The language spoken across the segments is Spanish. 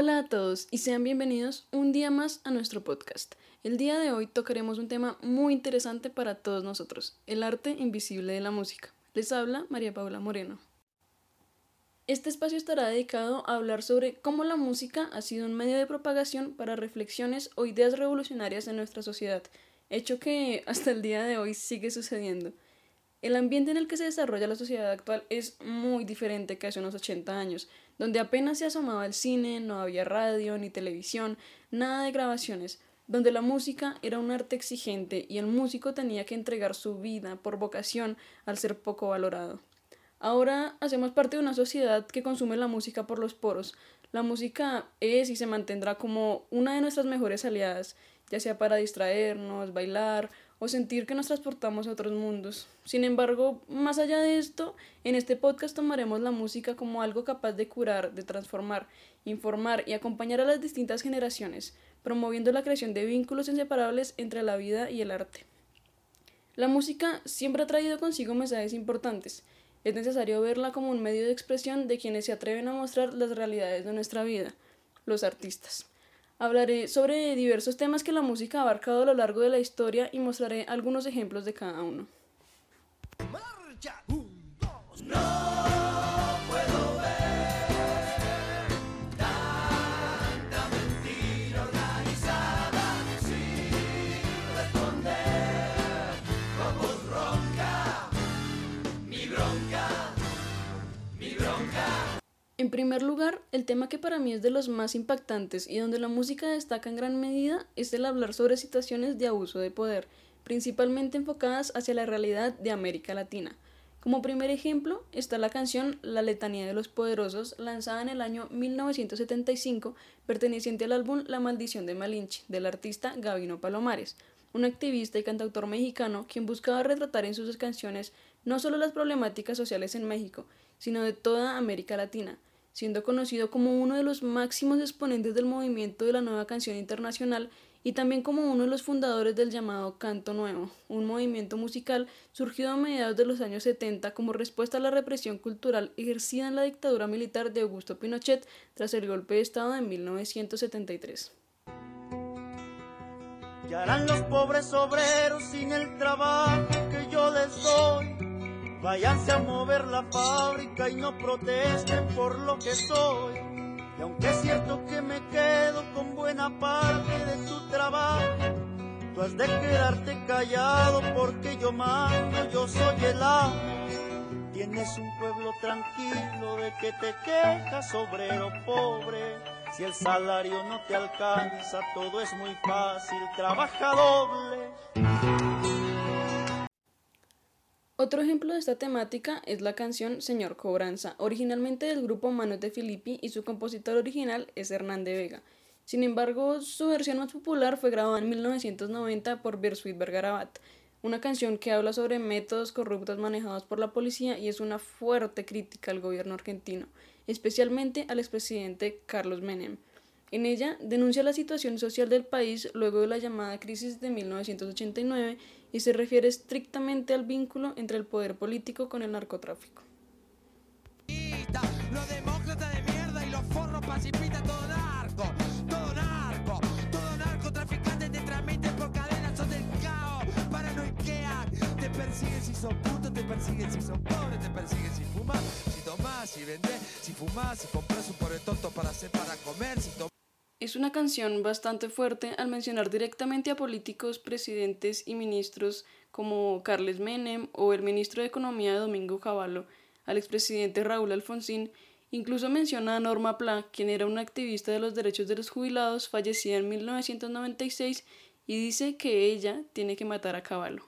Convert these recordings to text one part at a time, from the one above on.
Hola a todos y sean bienvenidos un día más a nuestro podcast. El día de hoy tocaremos un tema muy interesante para todos nosotros, el arte invisible de la música. Les habla María Paula Moreno. Este espacio estará dedicado a hablar sobre cómo la música ha sido un medio de propagación para reflexiones o ideas revolucionarias en nuestra sociedad, hecho que hasta el día de hoy sigue sucediendo. El ambiente en el que se desarrolla la sociedad actual es muy diferente que hace unos 80 años, donde apenas se asomaba el cine, no había radio ni televisión, nada de grabaciones, donde la música era un arte exigente y el músico tenía que entregar su vida por vocación al ser poco valorado. Ahora hacemos parte de una sociedad que consume la música por los poros. La música es y se mantendrá como una de nuestras mejores aliadas, ya sea para distraernos, bailar o sentir que nos transportamos a otros mundos. Sin embargo, más allá de esto, en este podcast tomaremos la música como algo capaz de curar, de transformar, informar y acompañar a las distintas generaciones, promoviendo la creación de vínculos inseparables entre la vida y el arte. La música siempre ha traído consigo mensajes importantes. Es necesario verla como un medio de expresión de quienes se atreven a mostrar las realidades de nuestra vida, los artistas. Hablaré sobre diversos temas que la música ha abarcado a lo largo de la historia y mostraré algunos ejemplos de cada uno. En primer lugar, el tema que para mí es de los más impactantes y donde la música destaca en gran medida es el hablar sobre situaciones de abuso de poder, principalmente enfocadas hacia la realidad de América Latina. Como primer ejemplo está la canción La letanía de los poderosos, lanzada en el año 1975, perteneciente al álbum La maldición de Malinche, del artista Gabino Palomares, un activista y cantautor mexicano quien buscaba retratar en sus canciones no solo las problemáticas sociales en México, sino de toda América Latina, siendo conocido como uno de los máximos exponentes del movimiento de la nueva canción internacional y también como uno de los fundadores del llamado Canto Nuevo, un movimiento musical surgido a mediados de los años 70 como respuesta a la represión cultural ejercida en la dictadura militar de Augusto Pinochet tras el golpe de Estado de 1973. ¿Qué harán los pobres obreros sin el trabajo que yo les doy? Váyanse a mover la fábrica y no protesten por lo que soy. Y aunque es cierto que me quedo con buena parte de tu trabajo, tú has de quedarte callado porque yo mando, yo soy el amo. Tienes un pueblo tranquilo de que te quejas, obrero pobre. Si el salario no te alcanza, todo es muy fácil, trabaja doble. Otro ejemplo de esta temática es la canción Señor Cobranza, originalmente del grupo Manos de Filippi y su compositor original es Hernán de Vega. Sin embargo, su versión más popular fue grabada en 1990 por Bersuit Vergarabat, una canción que habla sobre métodos corruptos manejados por la policía y es una fuerte crítica al gobierno argentino, especialmente al expresidente Carlos Menem. En ella denuncia la situación social del país luego de la llamada crisis de 1989 y se refiere estrictamente al vínculo entre el poder político con el narcotráfico. Persiguen si son putos, te persiguen si son pobres, te persiguen si fumas, si si si fumas, si compras un pobre tonto para hacer para comer, si tomas. Es una canción bastante fuerte al mencionar directamente a políticos, presidentes y ministros como Carles Menem o el ministro de Economía Domingo Cavallo, al expresidente Raúl Alfonsín, incluso menciona a Norma Pla, quien era una activista de los derechos de los jubilados, fallecida en 1996, y dice que ella tiene que matar a Cavallo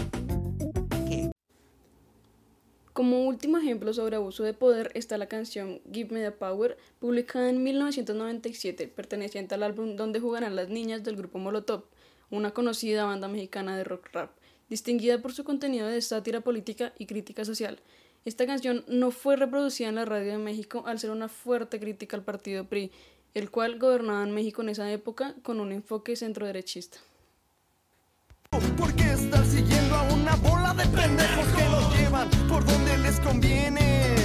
Como último ejemplo sobre abuso de poder está la canción Give Me the Power, publicada en 1997, perteneciente al álbum Donde jugarán las niñas del grupo Molotov, una conocida banda mexicana de rock rap, distinguida por su contenido de sátira política y crítica social. Esta canción no fue reproducida en la radio de México al ser una fuerte crítica al partido PRI, el cual gobernaba en México en esa época con un enfoque centroderechista. ¿Por qué estar siguiendo a una bola de pendejos les conviene?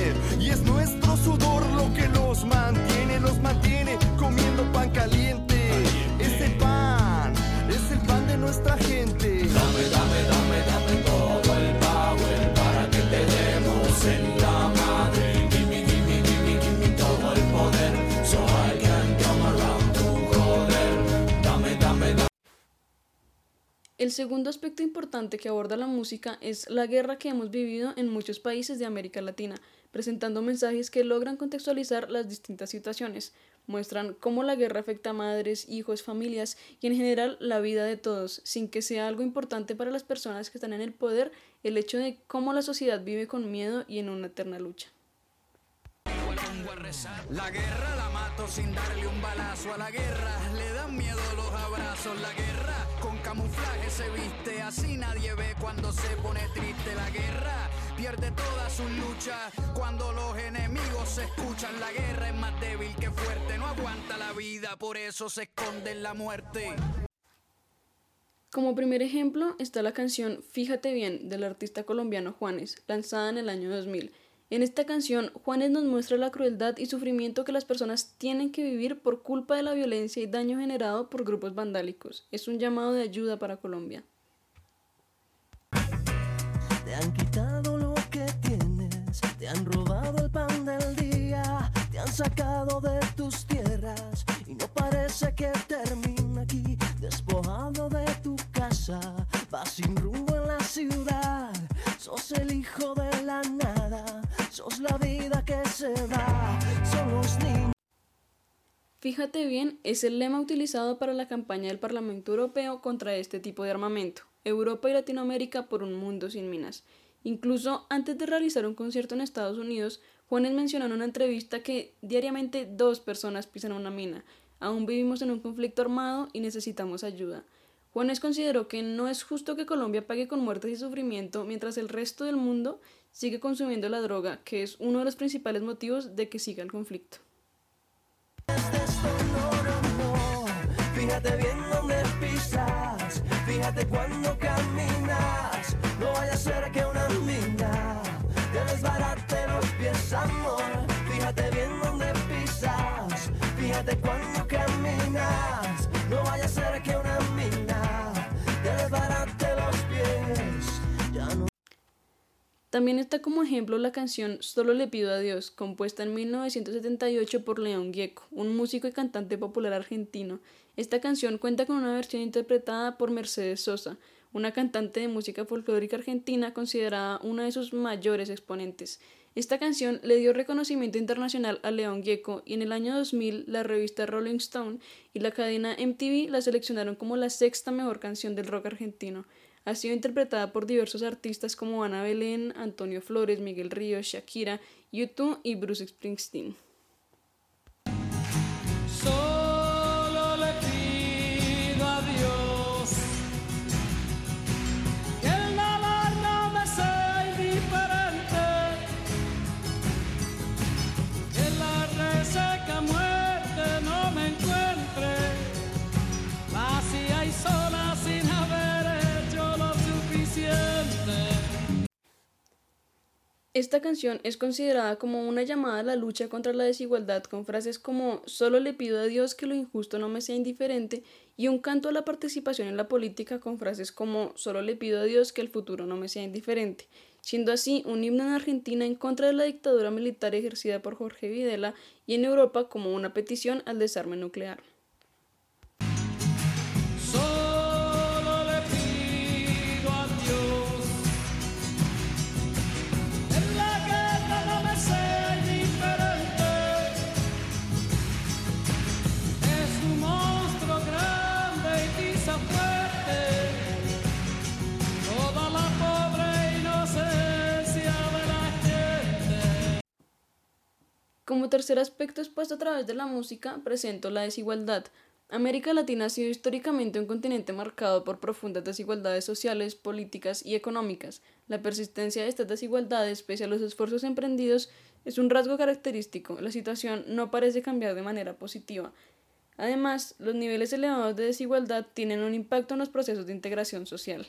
El segundo aspecto importante que aborda la música es la guerra que hemos vivido en muchos países de América Latina, presentando mensajes que logran contextualizar las distintas situaciones, muestran cómo la guerra afecta a madres, hijos, familias y en general la vida de todos, sin que sea algo importante para las personas que están en el poder el hecho de cómo la sociedad vive con miedo y en una eterna lucha. La guerra la mato sin darle un balazo a la guerra. Le dan miedo los abrazos. Camuflaje se viste. Así nadie ve cuando se pone triste. La guerra pierde toda su lucha. Cuando los enemigos se escuchan. La guerra es más débil que fuerte. No aguanta la vida, por eso se esconde en la muerte. Como primer ejemplo está la canción Fíjate bien del artista colombiano Juanes, lanzada en el año 2000. En esta canción, Juanes nos muestra la crueldad y sufrimiento que las personas tienen que vivir por culpa de la violencia y daño generado por grupos vandálicos. Es un llamado de ayuda para Colombia. Te han quitado lo que tienes, te han robado el pan del día, te han sacado de tus tierras y no parece que termina aquí, despojado de tu casa, vas sin rumbo se. Fíjate bien, es el lema utilizado para la campaña del Parlamento Europeo contra este tipo de armamento. Europa y Latinoamérica por un mundo sin minas. Incluso antes de realizar un concierto en Estados Unidos, Juanes mencionó en una entrevista que diariamente dos personas pisan una mina. Aún vivimos en un conflicto armado y necesitamos ayuda. Juanes consideró que no es justo que Colombia pague con muertes y sufrimiento mientras el resto del mundo sigue consumiendo la droga, que es uno de los principales motivos de que siga el conflicto. Fíjate bien dónde pisas, fíjate cuando caminas. No vaya a ser que una mina te desbarate los pies, amor. Fíjate bien dónde pisas, fíjate cuando caminas. También está como ejemplo la canción Solo le pido a Dios, compuesta en 1978 por León Gieco, un músico y cantante popular argentino. Esta canción cuenta con una versión interpretada por Mercedes Sosa, una cantante de música folclórica argentina considerada una de sus mayores exponentes. Esta canción le dio reconocimiento internacional a León Gieco y en el año 2000 la revista Rolling Stone y la cadena MTV la seleccionaron como la sexta mejor canción del rock argentino. Ha sido interpretada por diversos artistas como Ana Belén, Antonio Flores, Miguel Ríos, Shakira, U2 y Bruce Springsteen. Esta canción es considerada como una llamada a la lucha contra la desigualdad con frases como solo le pido a Dios que lo injusto no me sea indiferente y un canto a la participación en la política con frases como solo le pido a Dios que el futuro no me sea indiferente, siendo así un himno en Argentina en contra de la dictadura militar ejercida por Jorge Videla y en Europa como una petición al desarme nuclear. Como tercer aspecto expuesto a través de la música, presento la desigualdad. América Latina ha sido históricamente un continente marcado por profundas desigualdades sociales, políticas y económicas. La persistencia de estas desigualdades, pese a los esfuerzos emprendidos, es un rasgo característico. La situación no parece cambiar de manera positiva. Además, los niveles elevados de desigualdad tienen un impacto en los procesos de integración social.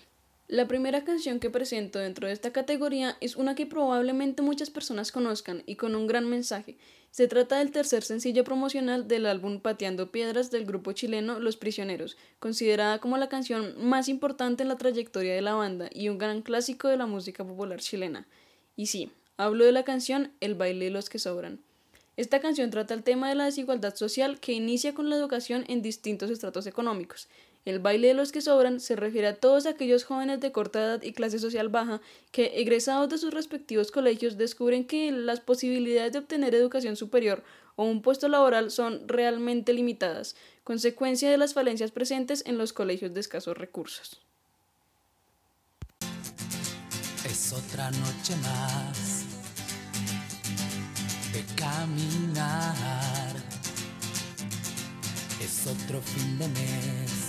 La primera canción que presento dentro de esta categoría es una que probablemente muchas personas conozcan y con un gran mensaje. Se trata del tercer sencillo promocional del álbum Pateando Piedras del grupo chileno Los Prisioneros, considerada como la canción más importante en la trayectoria de la banda y un gran clásico de la música popular chilena. Y sí, hablo de la canción El baile de los que sobran. Esta canción trata el tema de la desigualdad social que inicia con la educación en distintos estratos económicos. El baile de los que sobran se refiere a todos aquellos jóvenes de corta edad y clase social baja que, egresados de sus respectivos colegios, descubren que las posibilidades de obtener educación superior o un puesto laboral son realmente limitadas, consecuencia de las falencias presentes en los colegios de escasos recursos. Es otra noche más caminar. Es otro fin de mes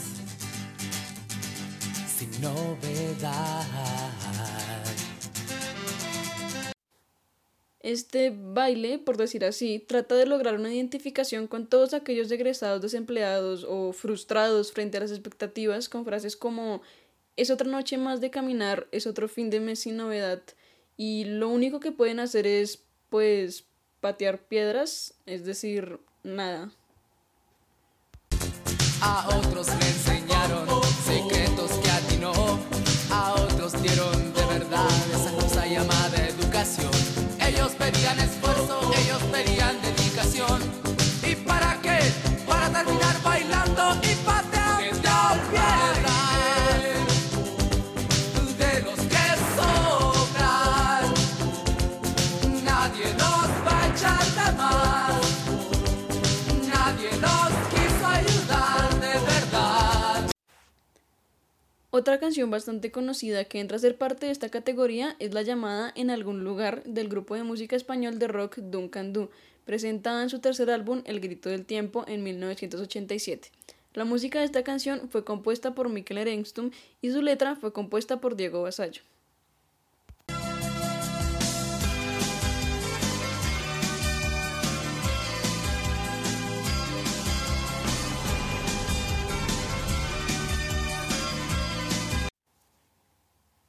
sin novedad. Este baile, por decir así, trata de lograr una identificación con todos aquellos egresados desempleados o frustrados frente a las expectativas con frases como es otra noche más de caminar, es otro fin de mes sin novedad y lo único que pueden hacer es pues patear piedras, es decir, nada. A otros le enseñaron secretos que a ti no. A otros dieron Otra canción bastante conocida que entra a ser parte de esta categoría es la llamada En algún lugar del grupo de música español de rock Duncan Du, presentada en su tercer álbum El Grito del Tiempo en 1987. La música de esta canción fue compuesta por Mikel Erengstum y su letra fue compuesta por Diego Basallo.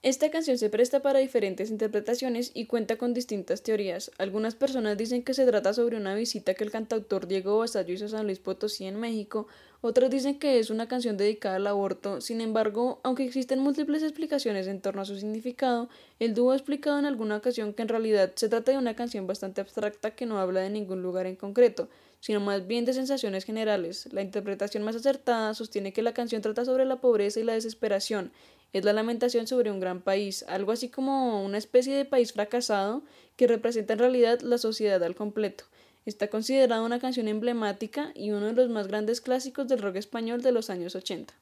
Esta canción se presta para diferentes interpretaciones y cuenta con distintas teorías. Algunas personas dicen que se trata sobre una visita que el cantautor Diego Basallo hizo a San Luis Potosí en México, otros dicen que es una canción dedicada al aborto. Sin embargo, aunque existen múltiples explicaciones en torno a su significado, el dúo ha explicado en alguna ocasión que en realidad se trata de una canción bastante abstracta que no habla de ningún lugar en concreto, sino más bien de sensaciones generales. La interpretación más acertada sostiene que la canción trata sobre la pobreza y la desesperación, es la lamentación sobre un gran país, algo así como una especie de país fracasado que representa en realidad la sociedad al completo. Está considerada una canción emblemática y uno de los más grandes clásicos del rock español de los años 80.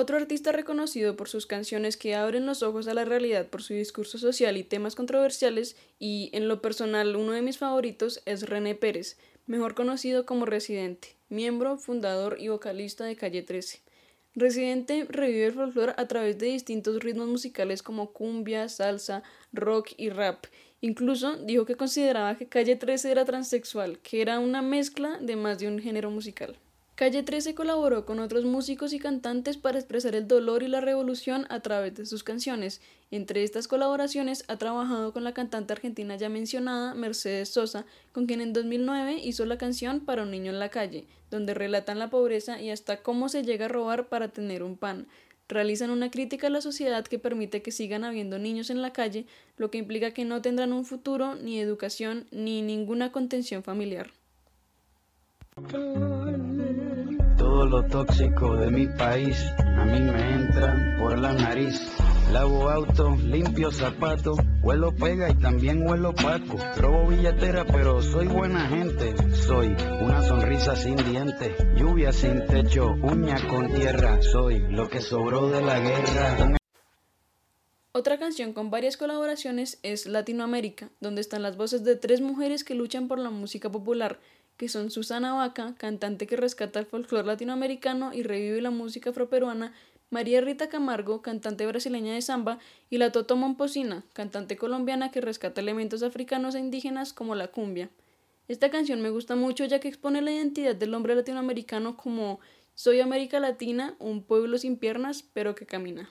Otro artista reconocido por sus canciones que abren los ojos a la realidad por su discurso social y temas controversiales, y en lo personal uno de mis favoritos es René Pérez, mejor conocido como Residente, miembro, fundador y vocalista de Calle 13. Residente revive el folclore a través de distintos ritmos musicales como cumbia, salsa, rock y rap. Incluso dijo que consideraba que Calle 13 era transexual, que era una mezcla de más de un género musical. Calle 13 colaboró con otros músicos y cantantes para expresar el dolor y la revolución a través de sus canciones. Entre estas colaboraciones ha trabajado con la cantante argentina ya mencionada, Mercedes Sosa, con quien en 2009 hizo la canción Para un niño en la calle, donde relatan la pobreza y hasta cómo se llega a robar para tener un pan. Realizan una crítica a la sociedad que permite que sigan habiendo niños en la calle, lo que implica que no tendrán un futuro, ni educación, ni ninguna contención familiar. Todo lo tóxico de mi país a mí me entra por la nariz. lavo auto, limpio zapatos, huelo pega y también huelo paco. Robo billetera, pero soy buena gente. Soy una sonrisa sin dientes, lluvia sin techo, uña con tierra. Soy lo que sobró de la guerra. Otra canción con varias colaboraciones es Latinoamérica, donde están las voces de tres mujeres que luchan por la música popular, que son Susana Vaca, cantante que rescata el folclore latinoamericano y revive la música afroperuana, María Rita Camargo, cantante brasileña de samba, y la Toto Momposina, cantante colombiana que rescata elementos africanos e indígenas como la cumbia. Esta canción me gusta mucho ya que expone la identidad del hombre latinoamericano como soy América Latina, un pueblo sin piernas, pero que camina.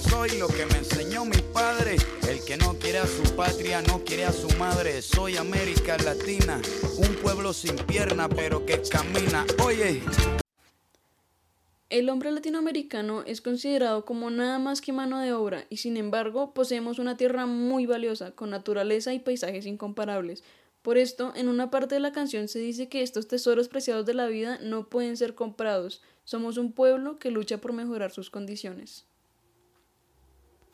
Soy lo que me enseñó mi padre. El que no quiere a su patria, no quiere a su madre. Soy América Latina, un pueblo sin pierna, pero que camina. Oye. El hombre latinoamericano es considerado como nada más que mano de obra y sin embargo poseemos una tierra muy valiosa, con naturaleza y paisajes incomparables. Por esto, en una parte de la canción se dice que estos tesoros preciados de la vida no pueden ser comprados. Somos un pueblo que lucha por mejorar sus condiciones.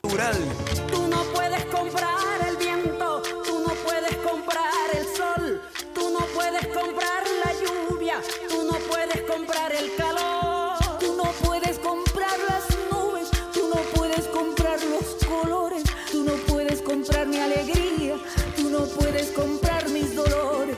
Tú no puedes comprar el viento, tú no puedes comprar el sol, tú no puedes comprar la lluvia, tú no puedes comprar el calor, tú no puedes comprar las nubes, tú no puedes comprar los colores, tú no puedes comprar mi alegría, tú no puedes comprar mis dolores.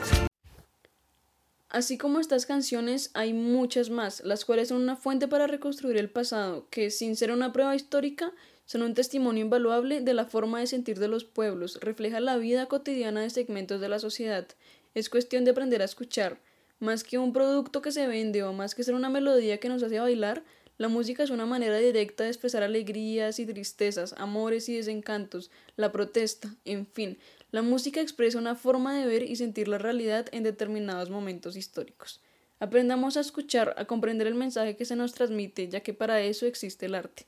Así como estas canciones, hay muchas más, las cuales son una fuente para reconstruir el pasado, que sin ser una prueba histórica, son un testimonio invaluable de la forma de sentir de los pueblos, refleja la vida cotidiana de segmentos de la sociedad. Es cuestión de aprender a escuchar. Más que un producto que se vende o más que ser una melodía que nos hace bailar, la música es una manera directa de expresar alegrías y tristezas, amores y desencantos, la protesta, en fin. La música expresa una forma de ver y sentir la realidad en determinados momentos históricos. Aprendamos a escuchar, a comprender el mensaje que se nos transmite, ya que para eso existe el arte.